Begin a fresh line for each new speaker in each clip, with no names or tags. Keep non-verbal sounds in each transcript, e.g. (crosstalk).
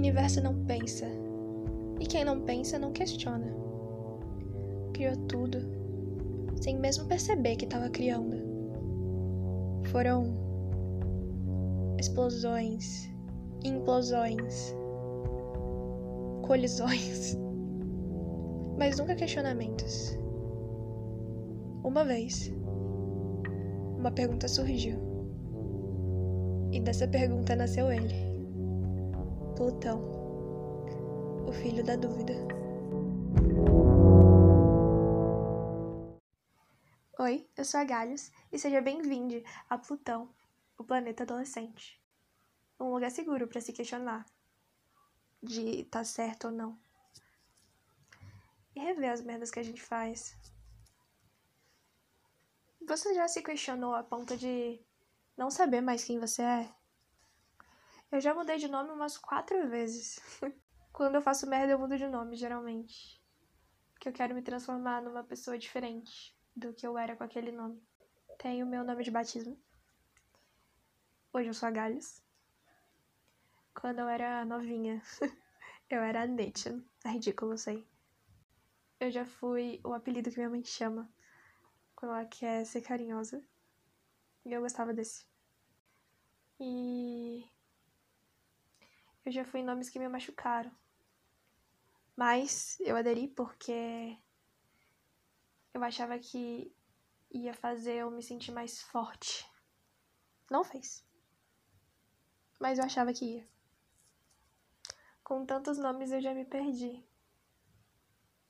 universo não pensa. E quem não pensa não questiona. Criou tudo, sem mesmo perceber que estava criando. Foram explosões, implosões, colisões, (laughs) mas nunca questionamentos. Uma vez, uma pergunta surgiu. E dessa pergunta nasceu ele, Plutão, o filho da dúvida. Oi, eu sou a Galhos e seja bem-vindo a Plutão, o planeta adolescente. Um lugar seguro para se questionar de tá certo ou não. E rever as merdas que a gente faz. Você já se questionou a ponto de não saber mais quem você é? Eu já mudei de nome umas quatro vezes. (laughs) Quando eu faço merda, eu mudo de nome, geralmente. Porque eu quero me transformar numa pessoa diferente do que eu era com aquele nome. Tenho meu nome de batismo. Hoje eu sou a Galhos. Quando eu era novinha, (laughs) eu era a Nation. É ridículo, eu sei. Eu já fui o apelido que minha mãe chama quando ela quer ser carinhosa. E eu gostava desse. E eu já fui em nomes que me machucaram. Mas eu aderi porque eu achava que ia fazer eu me sentir mais forte. Não fez. Mas eu achava que ia. Com tantos nomes eu já me perdi.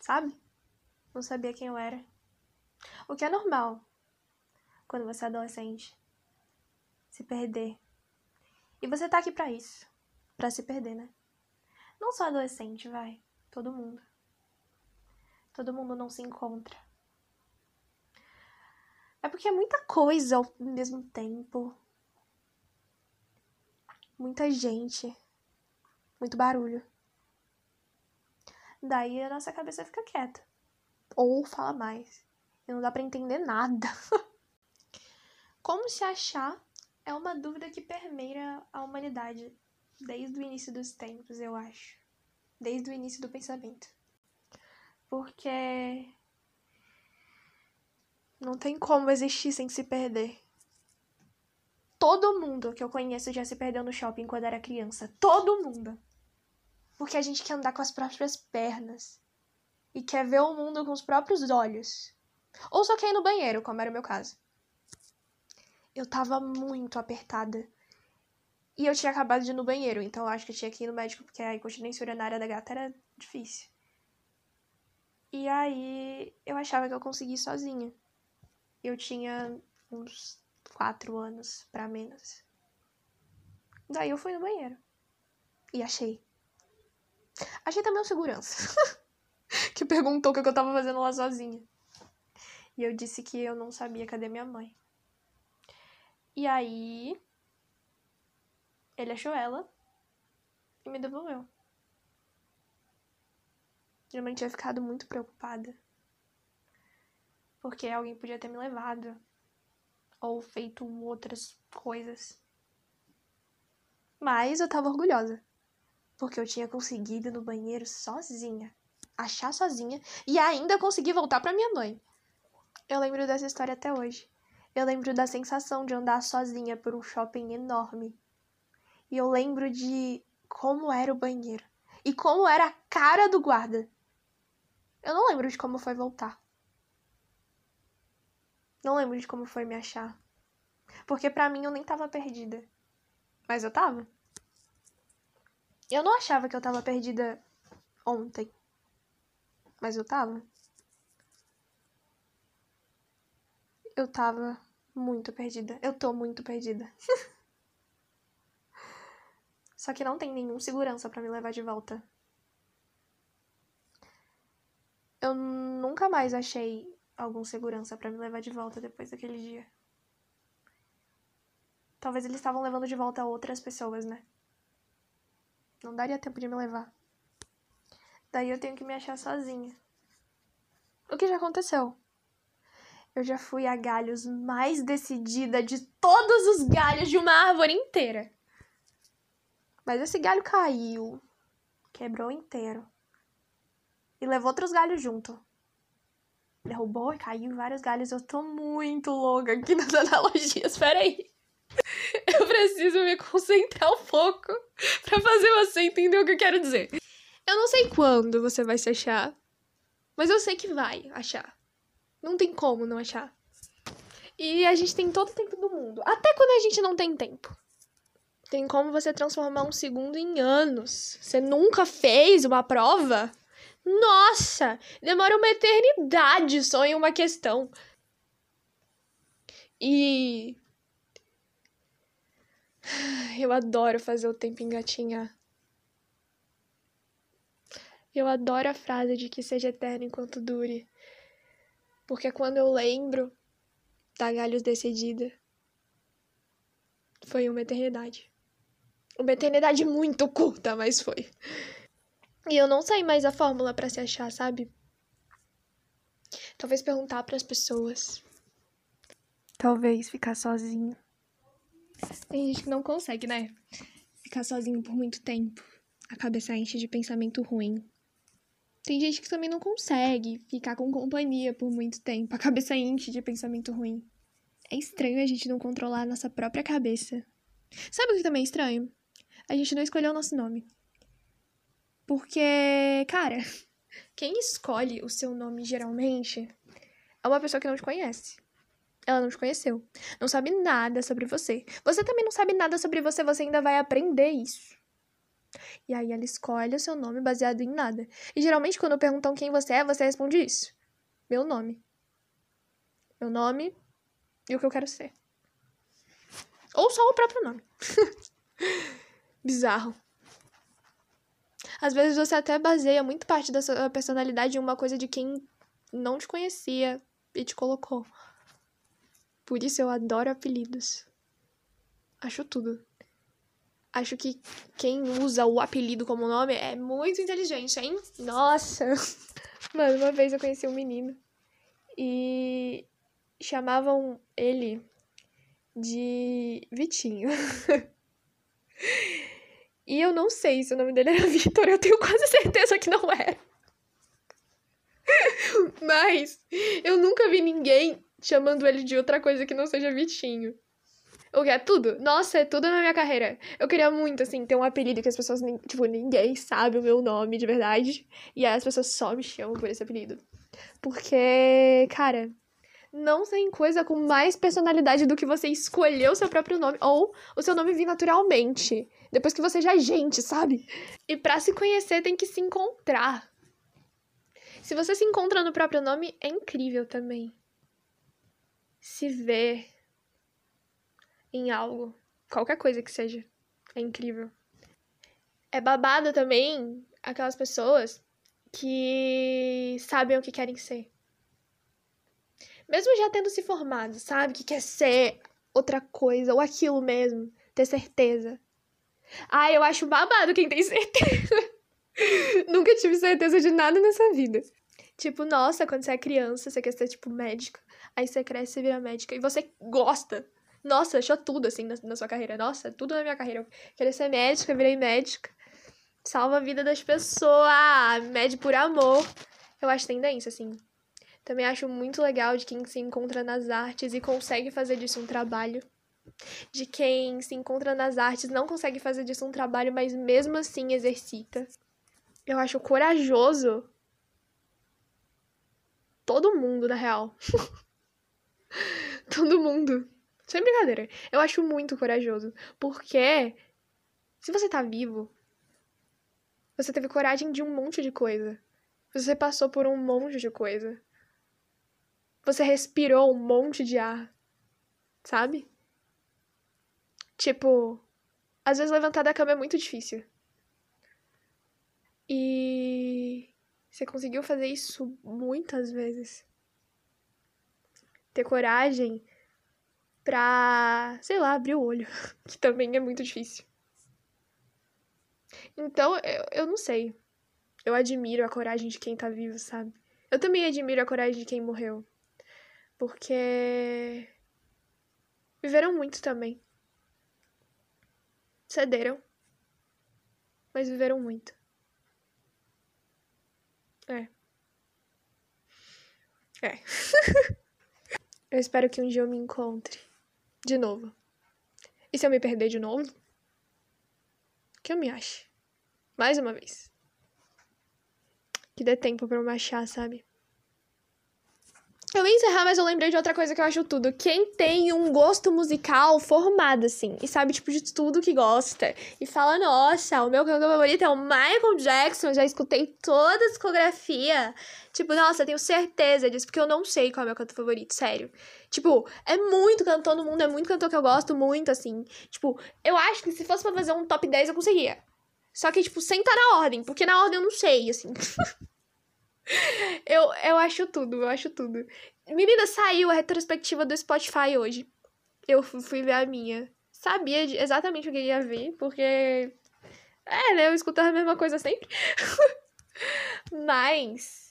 Sabe? Não sabia quem eu era. O que é normal quando você é adolescente. Se perder. E você tá aqui para isso. Para se perder, né? Não só adolescente, vai. Todo mundo. Todo mundo não se encontra. É porque é muita coisa ao mesmo tempo. Muita gente. Muito barulho. Daí a nossa cabeça fica quieta. Ou fala mais. E não dá para entender nada. (laughs) Como se achar é uma dúvida que permeia a humanidade desde o início dos tempos, eu acho. Desde o início do pensamento. Porque não tem como existir sem se perder. Todo mundo que eu conheço já se perdeu no shopping quando era criança. Todo mundo. Porque a gente quer andar com as próprias pernas. E quer ver o mundo com os próprios olhos. Ou só quer ir no banheiro, como era o meu caso. Eu tava muito apertada. E eu tinha acabado de ir no banheiro, então eu acho que eu tinha que ir no médico, porque a incontinência urinária da gata era difícil. E aí eu achava que eu conseguia ir sozinha. Eu tinha uns quatro anos para menos. Daí eu fui no banheiro. E achei. Achei também um segurança. (laughs) que perguntou o que eu tava fazendo lá sozinha. E eu disse que eu não sabia cadê minha mãe. E aí. Ele achou ela e me devolveu. Minha mãe tinha ficado muito preocupada. Porque alguém podia ter me levado. Ou feito outras coisas. Mas eu tava orgulhosa. Porque eu tinha conseguido ir no banheiro sozinha. Achar sozinha. E ainda consegui voltar pra minha mãe. Eu lembro dessa história até hoje. Eu lembro da sensação de andar sozinha por um shopping enorme. E eu lembro de como era o banheiro. E como era a cara do guarda. Eu não lembro de como foi voltar. Não lembro de como foi me achar. Porque para mim eu nem tava perdida. Mas eu tava. Eu não achava que eu tava perdida ontem. Mas eu tava. eu tava muito perdida. Eu tô muito perdida. (laughs) Só que não tem nenhum segurança para me levar de volta. Eu nunca mais achei algum segurança para me levar de volta depois daquele dia. Talvez eles estavam levando de volta outras pessoas, né? Não daria tempo de me levar. Daí eu tenho que me achar sozinha. O que já aconteceu? eu já fui a galhos mais decidida de todos os galhos de uma árvore inteira. Mas esse galho caiu. Quebrou inteiro. E levou outros galhos junto. Derrubou e caiu vários galhos. Eu tô muito louca aqui (laughs) nas analogias. Peraí. (laughs) Eu preciso me concentrar um pouco pra fazer você entender o que eu quero dizer. Eu não sei quando você vai se achar, mas eu sei que vai achar. Não tem como não achar. E a gente tem todo o tempo do mundo. Até quando a gente não tem tempo. Tem como você transformar um segundo em anos. Você nunca fez uma prova? Nossa! Demora uma eternidade só em uma questão. E. (sighs) Eu adoro fazer o tempo engatinhar. Eu adoro a frase de que seja eterno enquanto dure. Porque quando eu lembro da Galhos Decidida, foi uma eternidade. Uma eternidade muito curta, mas foi. E eu não sei mais a fórmula para se achar, sabe? Talvez perguntar para as pessoas. Talvez ficar sozinho. Tem gente que não consegue, né? Ficar sozinho por muito tempo. A cabeça enche de pensamento ruim. Tem gente que também não consegue ficar com companhia por muito tempo. A cabeça enche de pensamento ruim. É estranho a gente não controlar a nossa própria cabeça. Sabe o que também é estranho? A gente não escolheu o nosso nome. Porque, cara, (laughs) quem escolhe o seu nome geralmente é uma pessoa que não te conhece. Ela não te conheceu. Não sabe nada sobre você. Você também não sabe nada sobre você, você ainda vai aprender isso. E aí ela escolhe o seu nome baseado em nada. E geralmente quando perguntam quem você é, você responde isso. Meu nome. Meu nome e o que eu quero ser. Ou só o próprio nome. (laughs) bizarro. Às vezes você até baseia muito parte da sua personalidade em uma coisa de quem não te conhecia e te colocou. Por isso eu adoro apelidos. Acho tudo. Acho que quem usa o apelido como nome é muito inteligente, hein? Nossa! Mano, uma vez eu conheci um menino e chamavam ele de Vitinho. (laughs) E eu não sei se o nome dele era (laughs) Vitor, eu tenho quase certeza que não era. (laughs) Mas eu nunca vi ninguém chamando ele de outra coisa que não seja Vitinho. O que é tudo? Nossa, é tudo na minha carreira. Eu queria muito, assim, ter um apelido que as pessoas, tipo, ninguém sabe o meu nome de verdade. E aí as pessoas só me chamam por esse apelido. Porque, cara, não tem coisa com mais personalidade do que você escolher o seu próprio nome ou o seu nome vir naturalmente. Depois que você já é gente, sabe? E para se conhecer tem que se encontrar. Se você se encontra no próprio nome, é incrível também. Se ver em algo, qualquer coisa que seja, é incrível. É babado também aquelas pessoas que sabem o que querem ser. Mesmo já tendo se formado, sabe? Que quer ser outra coisa, ou aquilo mesmo, ter certeza. Ah, eu acho babado quem tem certeza. (laughs) Nunca tive certeza de nada nessa vida. Tipo, nossa, quando você é criança, você quer ser, tipo, médica. Aí você cresce e vira médica. E você gosta. Nossa, achou tudo, assim, na, na sua carreira. Nossa, tudo na minha carreira. Eu queria ser médica, virei médica. Salva a vida das pessoas. Mede por amor. Eu acho tendência, assim. Também acho muito legal de quem se encontra nas artes e consegue fazer disso um trabalho de quem se encontra nas artes não consegue fazer disso um trabalho, mas mesmo assim exercita. Eu acho corajoso todo mundo, na real. (laughs) todo mundo. Sem brincadeira. Eu acho muito corajoso. Porque se você tá vivo, você teve coragem de um monte de coisa. Você passou por um monte de coisa. Você respirou um monte de ar. Sabe? Tipo, às vezes levantar da cama é muito difícil. E você conseguiu fazer isso muitas vezes. Ter coragem pra, sei lá, abrir o olho, (laughs) que também é muito difícil. Então, eu, eu não sei. Eu admiro a coragem de quem tá vivo, sabe? Eu também admiro a coragem de quem morreu. Porque viveram muito também. Cederam, mas viveram muito. É. É. (laughs) eu espero que um dia eu me encontre. De novo. E se eu me perder de novo? Que eu me ache. Mais uma vez. Que dê tempo pra eu me achar, sabe? Eu ia encerrar, mas eu lembrei de outra coisa que eu acho tudo. Quem tem um gosto musical formado, assim, e sabe, tipo, de tudo que gosta, e fala, nossa, o meu cantor favorito é o Michael Jackson, já escutei toda a discografia. Tipo, nossa, eu tenho certeza disso, porque eu não sei qual é o meu cantor favorito, sério. Tipo, é muito cantor no mundo, é muito cantor que eu gosto muito, assim. Tipo, eu acho que se fosse pra fazer um top 10, eu conseguia. Só que, tipo, sem estar na ordem, porque na ordem eu não sei, assim. (laughs) eu, eu acho tudo, eu acho tudo. Menina, saiu a retrospectiva do Spotify hoje. Eu fui ver a minha. Sabia exatamente o que ia ver, porque. É, né? Eu escuto a mesma coisa sempre. (laughs) Mas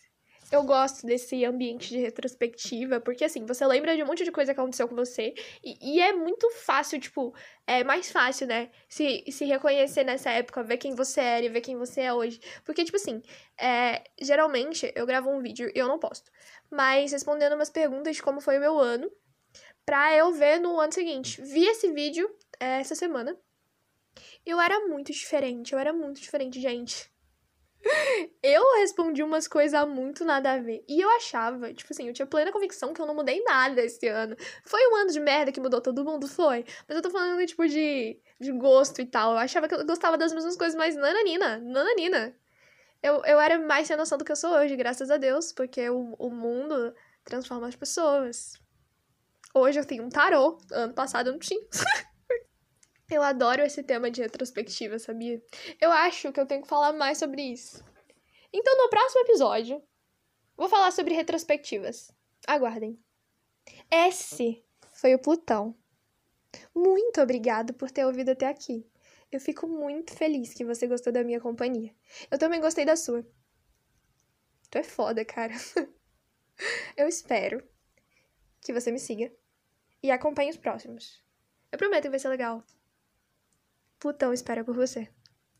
eu gosto desse ambiente de retrospectiva, porque assim, você lembra de um monte de coisa que aconteceu com você, e, e, é muito fácil, tipo, é mais fácil, né? Se, se reconhecer nessa época, ver quem você era e ver quem você é hoje. Porque, tipo assim, é, geralmente eu gravo um vídeo e eu não posto, mas respondendo umas perguntas de como foi o meu ano, pra eu ver no ano seguinte. Vi esse vídeo é, essa semana. Eu era muito diferente, eu era muito diferente, gente. Eu respondi umas coisas muito nada a ver. E eu achava, tipo assim, eu tinha plena convicção que eu não mudei nada esse ano. Foi um ano de merda que mudou todo mundo? Foi. Mas eu tô falando, tipo, de, de gosto e tal. Eu achava que eu gostava das mesmas coisas, mas nananina, nananina. Eu, eu era mais sem noção do que eu sou hoje, graças a Deus, porque o, o mundo transforma as pessoas. Hoje eu tenho um tarô. Ano passado eu não tinha. (laughs) Eu adoro esse tema de retrospectiva, sabia? Eu acho que eu tenho que falar mais sobre isso. Então, no próximo episódio, vou falar sobre retrospectivas. Aguardem. Esse foi o Plutão. Muito obrigado por ter ouvido até aqui. Eu fico muito feliz que você gostou da minha companhia. Eu também gostei da sua. Tu é foda, cara. (laughs) Eu espero que você me siga e acompanhe os próximos. Eu prometo que vai ser legal. Plutão espera por você.